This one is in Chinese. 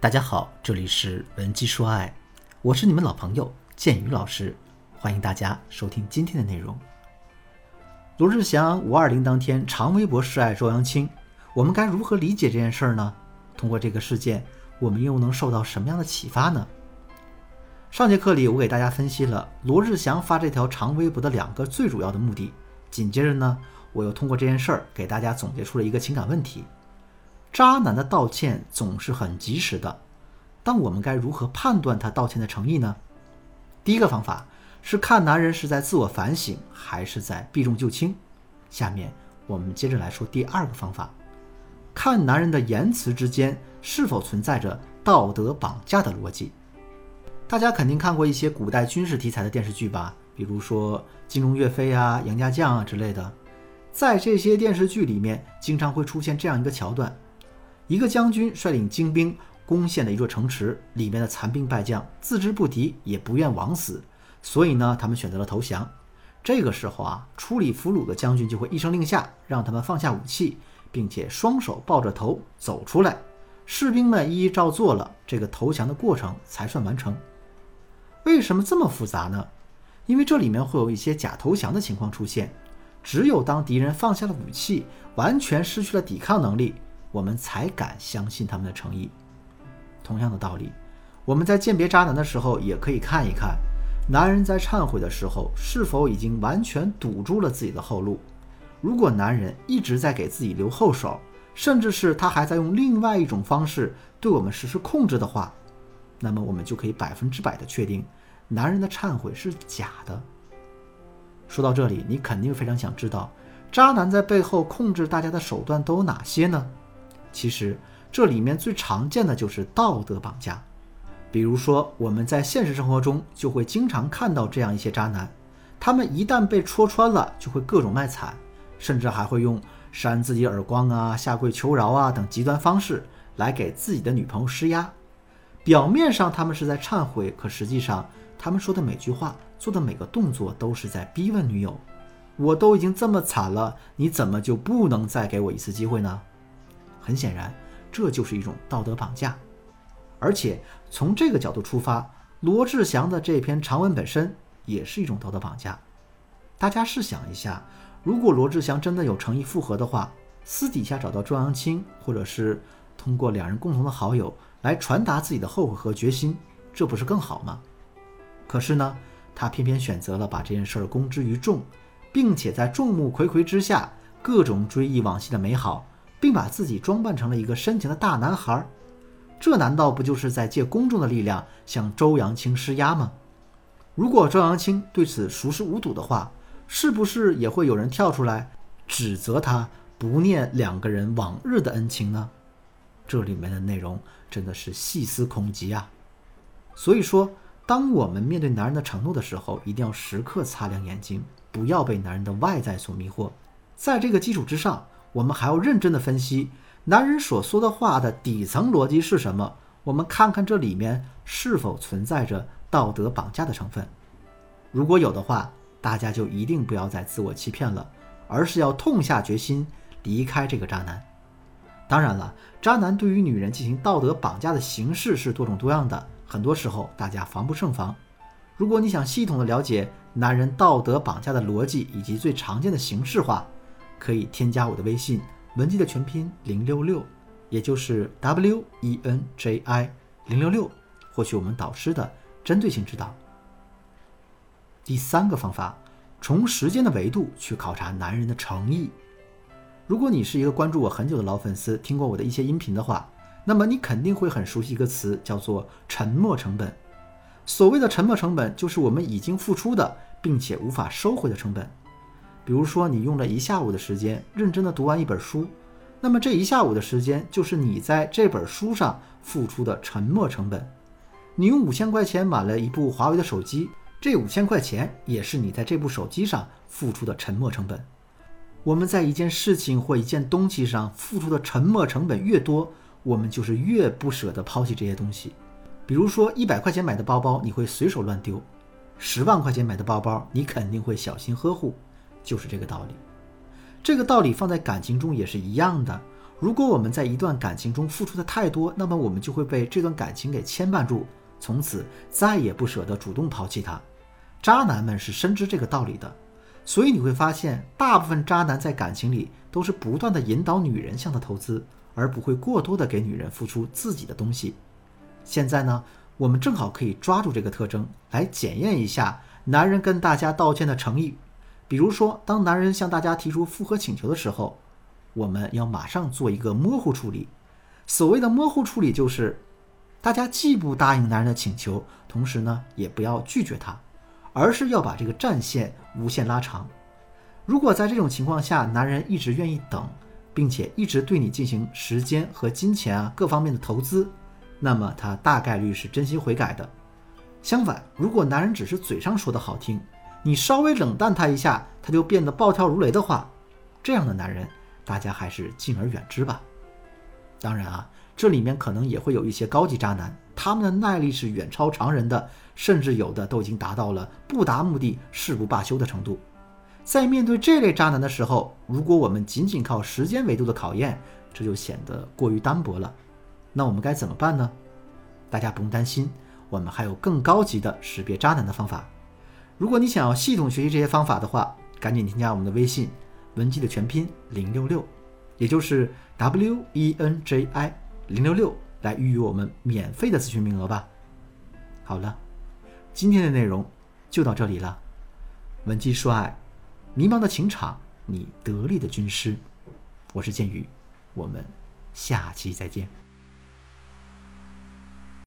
大家好，这里是文姬说爱，我是你们老朋友建宇老师，欢迎大家收听今天的内容。罗志祥五二零当天长微博示爱周扬青，我们该如何理解这件事儿呢？通过这个事件，我们又能受到什么样的启发呢？上节课里，我给大家分析了罗志祥发这条长微博的两个最主要的目的。紧接着呢，我又通过这件事儿给大家总结出了一个情感问题：渣男的道歉总是很及时的，但我们该如何判断他道歉的诚意呢？第一个方法是看男人是在自我反省还是在避重就轻。下面我们接着来说第二个方法，看男人的言辞之间是否存在着道德绑架的逻辑。大家肯定看过一些古代军事题材的电视剧吧，比如说《金庸、岳飞》啊、《杨家将》啊之类的。在这些电视剧里面，经常会出现这样一个桥段：一个将军率领精兵攻陷了一座城池，里面的残兵败将自知不敌，也不愿枉死，所以呢，他们选择了投降。这个时候啊，处理俘虏的将军就会一声令下，让他们放下武器，并且双手抱着头走出来。士兵们一一照做了，这个投降的过程才算完成。为什么这么复杂呢？因为这里面会有一些假投降的情况出现。只有当敌人放下了武器，完全失去了抵抗能力，我们才敢相信他们的诚意。同样的道理，我们在鉴别渣男的时候，也可以看一看，男人在忏悔的时候是否已经完全堵住了自己的后路。如果男人一直在给自己留后手，甚至是他还在用另外一种方式对我们实施控制的话，那么我们就可以百分之百的确定，男人的忏悔是假的。说到这里，你肯定非常想知道，渣男在背后控制大家的手段都有哪些呢？其实这里面最常见的就是道德绑架。比如说，我们在现实生活中就会经常看到这样一些渣男，他们一旦被戳穿了，就会各种卖惨，甚至还会用扇自己耳光啊、下跪求饶啊等极端方式来给自己的女朋友施压。表面上他们是在忏悔，可实际上他们说的每句话、做的每个动作都是在逼问女友：“我都已经这么惨了，你怎么就不能再给我一次机会呢？”很显然，这就是一种道德绑架。而且从这个角度出发，罗志祥的这篇长文本身也是一种道德绑架。大家试想一下，如果罗志祥真的有诚意复合的话，私底下找到周扬青，或者是通过两人共同的好友。来传达自己的后悔和决心，这不是更好吗？可是呢，他偏偏选择了把这件事儿公之于众，并且在众目睽睽之下各种追忆往昔的美好，并把自己装扮成了一个深情的大男孩。这难道不就是在借公众的力量向周扬青施压吗？如果周扬青对此熟视无睹的话，是不是也会有人跳出来指责他不念两个人往日的恩情呢？这里面的内容真的是细思恐极啊！所以说，当我们面对男人的承诺的时候，一定要时刻擦亮眼睛，不要被男人的外在所迷惑。在这个基础之上，我们还要认真的分析男人所说的话的底层逻辑是什么。我们看看这里面是否存在着道德绑架的成分。如果有的话，大家就一定不要再自我欺骗了，而是要痛下决心离开这个渣男。当然了，渣男对于女人进行道德绑架的形式是多种多样的，很多时候大家防不胜防。如果你想系统的了解男人道德绑架的逻辑以及最常见的形式化，可以添加我的微信文姬的全拼零六六，也就是 W E N J I 零六六，获取我们导师的针对性指导。第三个方法，从时间的维度去考察男人的诚意。如果你是一个关注我很久的老粉丝，听过我的一些音频的话，那么你肯定会很熟悉一个词，叫做沉没成本。所谓的沉没成本，就是我们已经付出的，并且无法收回的成本。比如说，你用了一下午的时间认真的读完一本书，那么这一下午的时间就是你在这本书上付出的沉没成本。你用五千块钱买了一部华为的手机，这五千块钱也是你在这部手机上付出的沉没成本。我们在一件事情或一件东西上付出的沉没成本越多，我们就是越不舍得抛弃这些东西。比如说，一百块钱买的包包，你会随手乱丢；十万块钱买的包包，你肯定会小心呵护，就是这个道理。这个道理放在感情中也是一样的。如果我们在一段感情中付出的太多，那么我们就会被这段感情给牵绊住，从此再也不舍得主动抛弃他。渣男们是深知这个道理的，所以你会发现，大部分渣男在感情里都是不断的引导女人向他投资，而不会过多的给女人付出自己的东西。现在呢，我们正好可以抓住这个特征来检验一下男人跟大家道歉的诚意。比如说，当男人向大家提出复合请求的时候，我们要马上做一个模糊处理。所谓的模糊处理，就是大家既不答应男人的请求，同时呢，也不要拒绝他。而是要把这个战线无限拉长。如果在这种情况下，男人一直愿意等，并且一直对你进行时间和金钱啊各方面的投资，那么他大概率是真心悔改的。相反，如果男人只是嘴上说的好听，你稍微冷淡他一下，他就变得暴跳如雷的话，这样的男人大家还是敬而远之吧。当然啊，这里面可能也会有一些高级渣男。他们的耐力是远超常人的，甚至有的都已经达到了不达目的誓不罢休的程度。在面对这类渣男的时候，如果我们仅仅靠时间维度的考验，这就显得过于单薄了。那我们该怎么办呢？大家不用担心，我们还有更高级的识别渣男的方法。如果你想要系统学习这些方法的话，赶紧添加我们的微信文姬的全拼零六六，也就是 W E N J I 零六六。来预约我们免费的咨询名额吧。好了，今天的内容就到这里了。文姬说爱，迷茫的情场，你得力的军师。我是剑宇，我们下期再见。